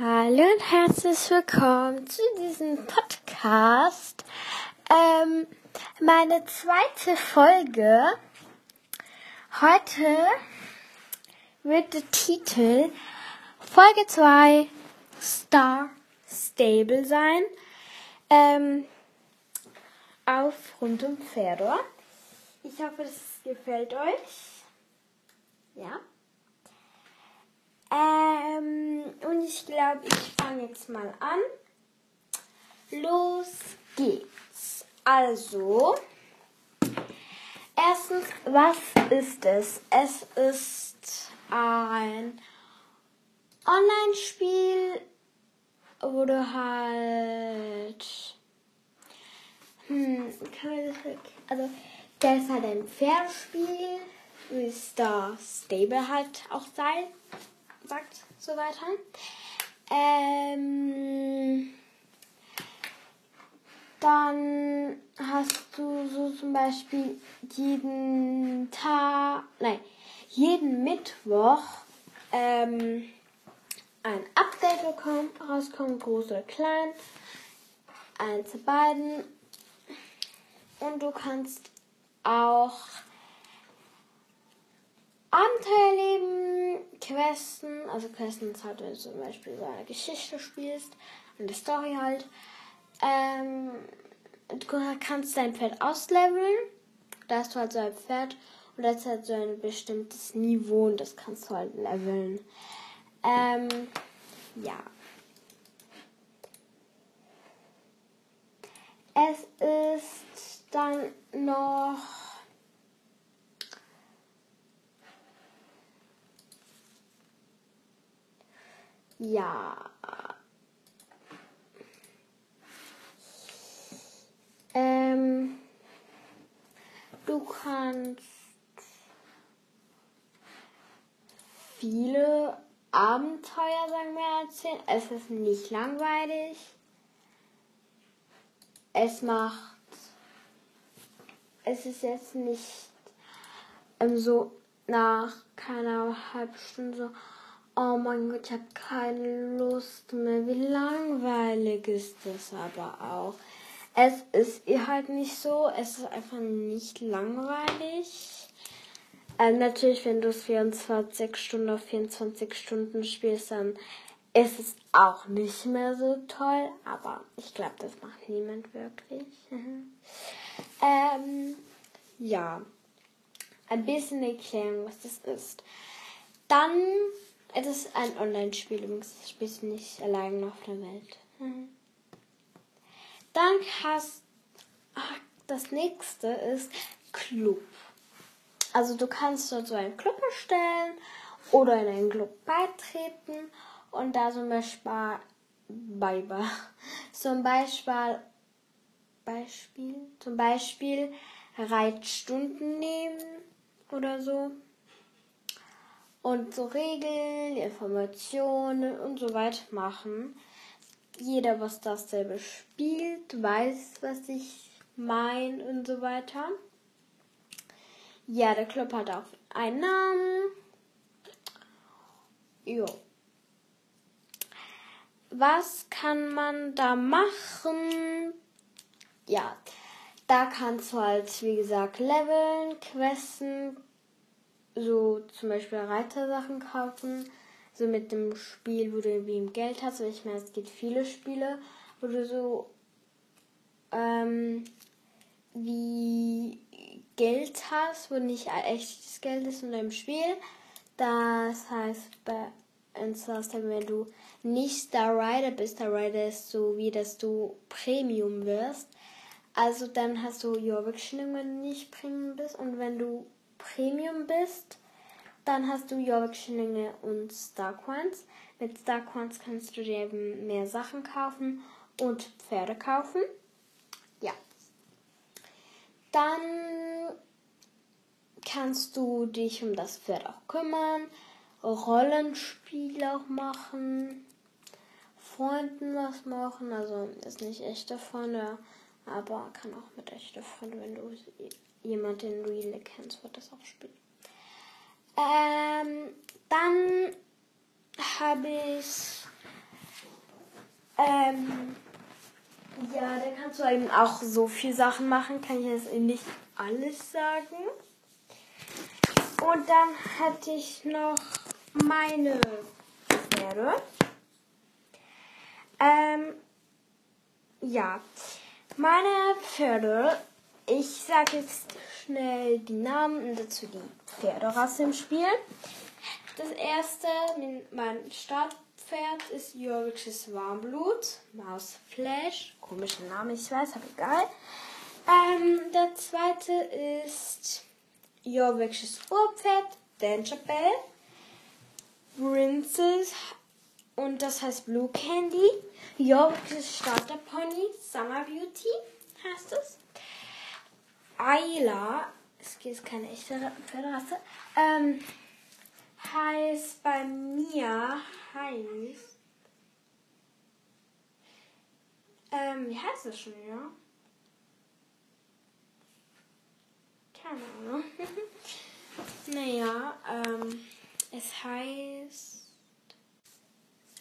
Hallo und herzlich willkommen zu diesem Podcast. Ähm, meine zweite Folge. Heute wird der Titel Folge 2 Star Stable sein. Ähm, auf rund um Fedor. Ich hoffe, es gefällt euch. Ja. Ähm, und ich glaube, ich fange jetzt mal an. Los geht's. Also, erstens, was ist es? Es ist ein Online-Spiel, wo du halt. Hm, kann man das. Also, der ist halt ein Pferdespiel, wie Star Stable halt auch sei sagt so weiter. Ähm, dann hast du so zum Beispiel jeden Tag, nein, jeden Mittwoch ähm, ein Update bekommen, rauskommt, groß oder klein, eins zu beiden. Und du kannst auch Abenteuer erleben, Questen, also Questen ist halt, wenn du zum Beispiel so eine Geschichte spielst, eine Story halt. Ähm, du kannst dein Pferd ausleveln. Da hast du halt so ein Pferd und das hat so ein bestimmtes Niveau und das kannst du halt leveln. Ähm, ja. Es ist dann noch Ja. Ähm, du kannst viele Abenteuer, sagen wir, erzählen. Es ist nicht langweilig. Es macht. Es ist jetzt nicht ähm, so nach keiner halben Stunde so Oh mein Gott, ich habe keine Lust mehr. Wie langweilig ist das aber auch. Es ist halt nicht so. Es ist einfach nicht langweilig. Ähm, natürlich, wenn du es 24 Stunden auf 24 Stunden spielst, dann ist es auch nicht mehr so toll. Aber ich glaube, das macht niemand wirklich. ähm, ja. Ein bisschen erklären, was das ist. Dann es ist ein Online-Spiel, übrigens. Das spielst du nicht allein auf der Welt. Mhm. Dann hast ach, das nächste ist Club. Also du kannst dort so einen Club erstellen oder in einen Club beitreten und da zum Beispiel. Zum Beispiel Beispiel zum Beispiel Reitstunden nehmen oder so und so Regeln, Informationen und so weiter machen. Jeder, was dasselbe spielt, weiß, was ich meine und so weiter. Ja, der Club hat auch einen Namen. Jo. Was kann man da machen? Ja, da kannst du halt, wie gesagt, leveln, questen, so zum Beispiel Reitersachen kaufen. So mit dem Spiel, wo du irgendwie Geld hast. Weil ich meine, es gibt viele Spiele, wo du so ähm, wie Geld hast, wo nicht echtes Geld ist in deinem Spiel. Das heißt, bei Instagram, wenn du nicht Star Rider bist, Star Rider ist so wie, dass du Premium wirst. Also dann hast du Jorvik-Schilling, wenn du nicht Premium bist. Und wenn du Premium bist, dann hast du Jorvik-Schillinge und Starcoins. Mit Starcoins kannst du dir eben mehr Sachen kaufen und Pferde kaufen. Ja. Dann kannst du dich um das Pferd auch kümmern, Rollenspiele auch machen, Freunden was machen. Also ist nicht echte Freunde, aber kann auch mit echten Freunden, wenn du jemand, den really kennst, wird das auch spielen. Ähm, dann habe ich Ähm, ja, da kannst du eben auch so viel Sachen machen, kann ich jetzt nicht alles sagen. Und dann hatte ich noch meine Pferde. Ähm, ja, meine Pferde, ich sage jetzt schnell die Namen und dazu die Pferderasse im Spiel. Das erste, mein Startpferd ist Jörgisches Warmblut, Maus Flash, komischer Name, ich weiß, aber egal. Ähm, der zweite ist Jorvikisches Urpferd, Danger Bell, Princess und das heißt Blue Candy. Jorvikisches Starterpony, Summer Beauty heißt es. Ayla, es ist keine echte Pferderasse, ähm, heißt bei mir, heißt, ähm, wie heißt das schon wieder? Keine Ahnung. naja, ähm, es heißt,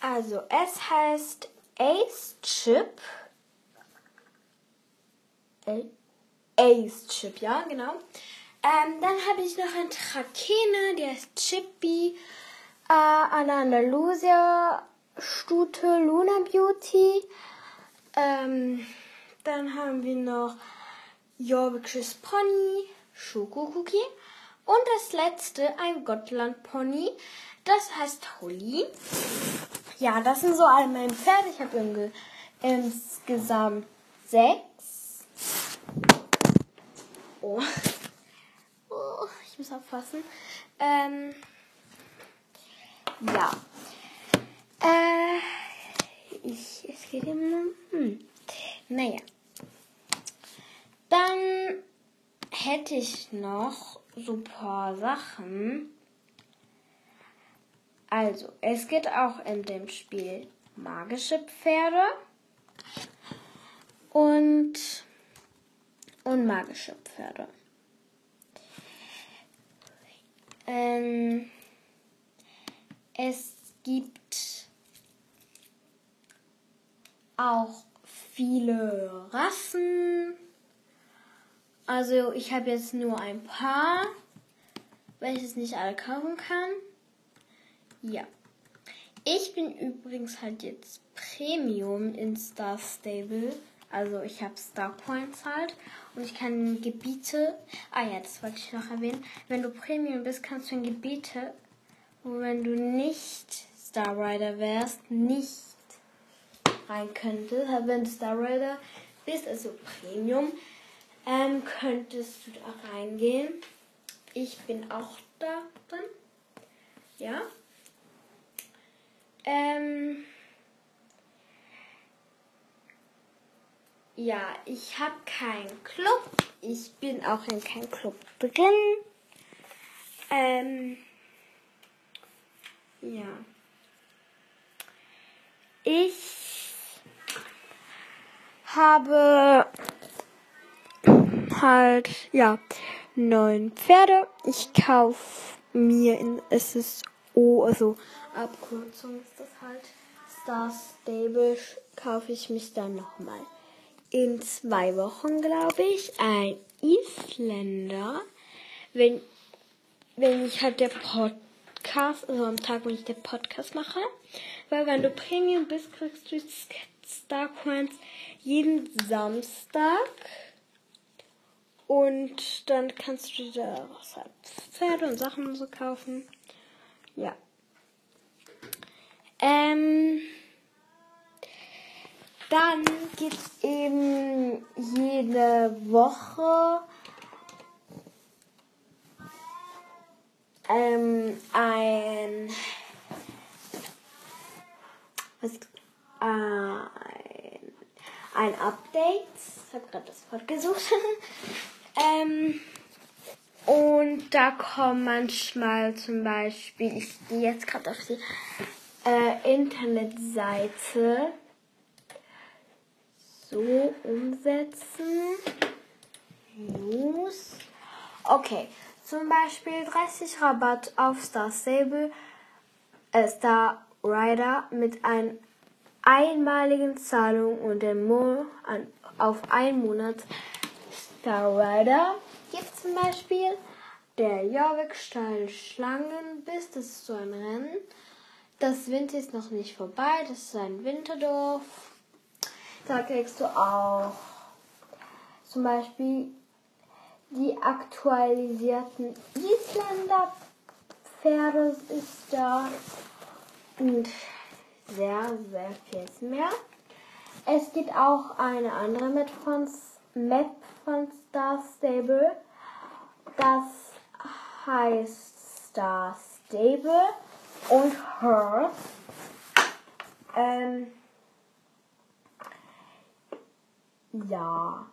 also, es heißt Ace Chip. Ace Chip, ja, genau. Ähm, dann habe ich noch einen Trakene, der ist Chippy. Äh, eine Andalusia Stute Luna Beauty. Ähm, dann haben wir noch Jorvikisches Pony, Schoko Cookie. Und das letzte, ein Gottland Pony. Das heißt Holly. Ja, das sind so alle meine Pferde. Ich habe insgesamt sechs. Oh. oh. ich muss aufpassen. Ähm, ja. Äh, ich, es geht immer. Hm. Naja. Dann hätte ich noch so ein paar Sachen. Also, es gibt auch in dem Spiel magische Pferde und unmagische Pferde. Ähm, es gibt auch viele Rassen. Also ich habe jetzt nur ein paar, welches nicht alle kaufen kann. Ja. Ich bin übrigens halt jetzt Premium in Star Stable. Also ich habe Star Points halt und ich kann Gebiete. Ah ja, das wollte ich noch erwähnen. Wenn du Premium bist, kannst du in Gebiete, wo wenn du nicht Star Rider wärst, nicht rein könntest. Aber wenn du Star Rider bist, also Premium, ähm, könntest du da reingehen. Ich bin auch da drin. Ja. Ähm, ja, ich habe keinen Club. Ich bin auch in keinem Club drin. Ähm, ja. Ich habe halt, ja, neun Pferde. Ich kaufe mir in, es ist O, also Abkürzung ist das halt. Star Stable kaufe ich mich dann nochmal. In zwei Wochen, glaube ich, ein Isländer. Wenn, wenn ich halt der Podcast, also am Tag, wenn ich den Podcast mache. Weil wenn du Premium bist, kriegst du Star Coins jeden Samstag. Und dann kannst du dir halt Pferde und Sachen und so kaufen. Ja. Dann gibt es eben jede Woche ähm, ein, was, ein, ein Update. Ich habe gerade das Wort gesucht. ähm, und da kommen manchmal zum Beispiel, ich gehe jetzt gerade auf die äh, Internetseite so umsetzen. News. Okay, zum Beispiel 30 Rabatt auf Star Stable, äh, Star Rider mit einem einmaligen Zahlung und den Mo an, auf einen Monat Star Rider gibt zum Beispiel der Jorvik Stall Schlangenbiss, das ist so ein Rennen. Das Winter ist noch nicht vorbei, das ist ein Winterdorf. Da kriegst du auch zum Beispiel die aktualisierten Isländer Pferde ist da und sehr, sehr viel mehr. Es gibt auch eine andere Map von, Map von Star Stable. Das heißt Star Stable und Her. Ähm, ja.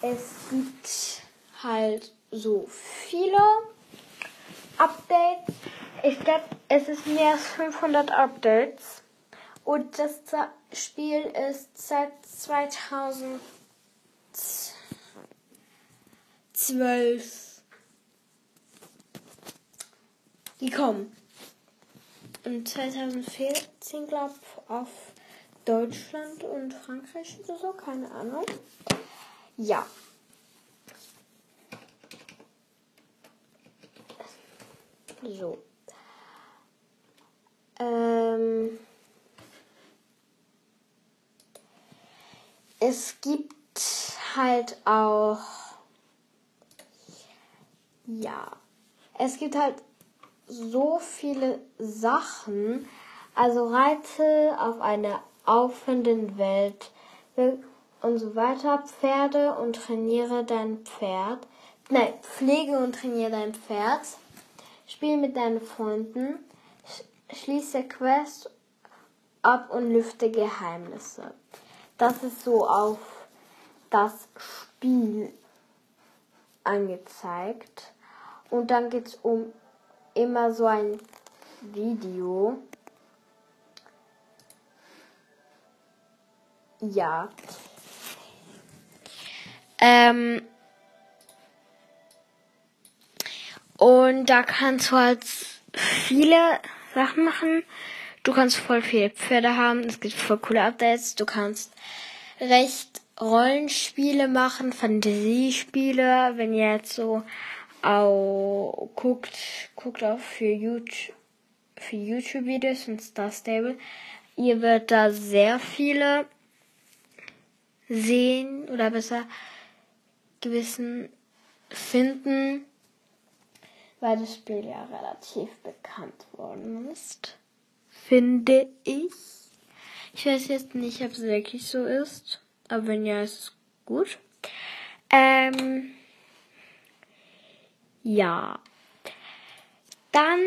Es gibt halt so viele Updates. Ich glaube, es ist mehr als 500 Updates. Und das Spiel ist seit 2012 gekommen. Und 2014, glaube ich, auf Deutschland und Frankreich oder so, keine Ahnung. Ja. So. Ähm, es gibt halt auch, ja, es gibt halt so viele Sachen, also reite auf einer aufhörenden Welt und so weiter, Pferde und trainiere dein Pferd. Nein, pflege und trainiere dein Pferd. Spiel mit deinen Freunden, schließe Quest ab und lüfte Geheimnisse. Das ist so auf das Spiel angezeigt. Und dann geht es um immer so ein Video. Ja. Ähm, Und da kannst du halt viele Sachen machen. Du kannst voll viele Pferde haben. Es gibt voll coole Updates. Du kannst recht Rollenspiele machen, Fantasiespiele. Wenn ihr jetzt so auch guckt, guckt auch für YouTube, für YouTube-Videos und Star Stable. Ihr werdet da sehr viele sehen oder besser gewissen finden weil das Spiel ja relativ bekannt worden ist. Finde ich. Ich weiß jetzt nicht, ob es wirklich so ist, aber wenn ja, ist es gut. Ähm, ja. Dann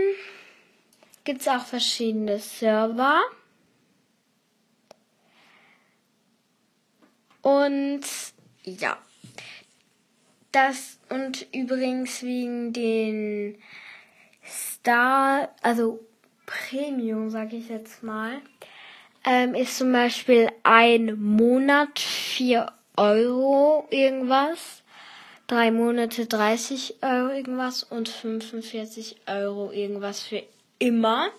gibt es auch verschiedene Server. Und ja. Das und übrigens wegen den Star, also Premium, sag ich jetzt mal, ähm, ist zum Beispiel ein Monat 4 Euro irgendwas, drei Monate 30 Euro irgendwas und 45 Euro irgendwas für immer.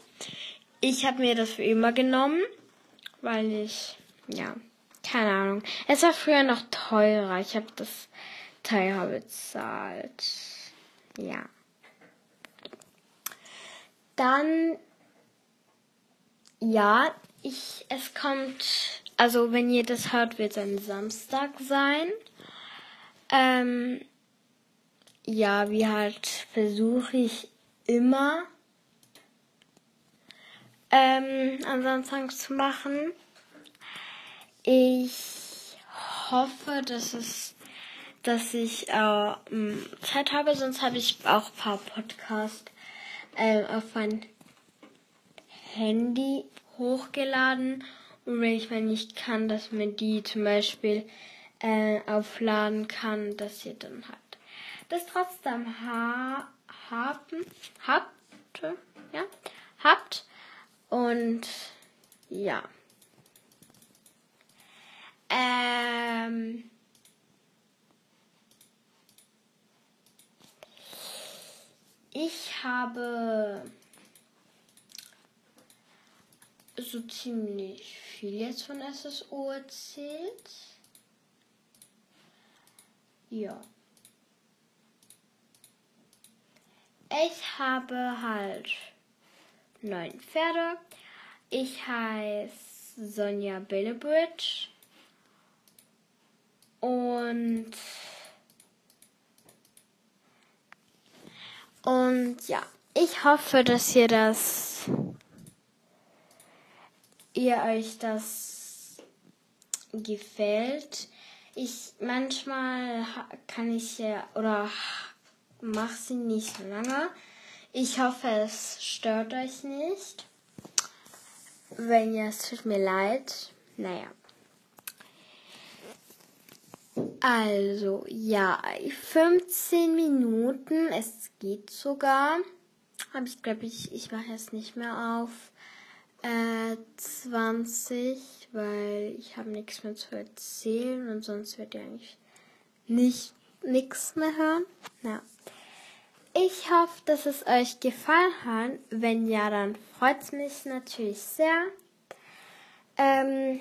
Ich habe mir das für immer genommen, weil ich, ja, keine Ahnung. Es war früher noch teurer. Ich habe das Teil bezahlt. Ja. Dann, ja, ich, es kommt, also wenn ihr das hört, wird es ein Samstag sein. Ähm, ja, wie halt versuche ich immer ähm, am Samstag zu machen. Ich hoffe, dass es dass ich äh, Zeit habe, sonst habe ich auch ein paar Podcasts äh, auf mein Handy hochgeladen. Und wenn ich mal nicht kann, dass mir die zum Beispiel äh, aufladen kann, dass ihr dann halt das trotzdem ha haben, habt, ja, habt. Und ja. Ähm, Ich habe so ziemlich viel jetzt von SSO erzählt. Ja. Ich habe halt neun Pferde. Ich heiße Sonja Billebridge. Und und ja, ich hoffe, dass ihr das ihr euch das gefällt. Ich manchmal kann ich ja oder mache sie nicht so lange. Ich hoffe, es stört euch nicht. Wenn ja, es tut mir leid. Naja. Also, ja, 15 Minuten. Es geht sogar. Aber ich glaube, ich, ich mache es nicht mehr auf äh, 20, weil ich habe nichts mehr zu erzählen und sonst wird ihr eigentlich nicht nichts mehr hören. Ja. Ich hoffe, dass es euch gefallen hat. Wenn ja, dann freut es mich natürlich sehr. Ähm,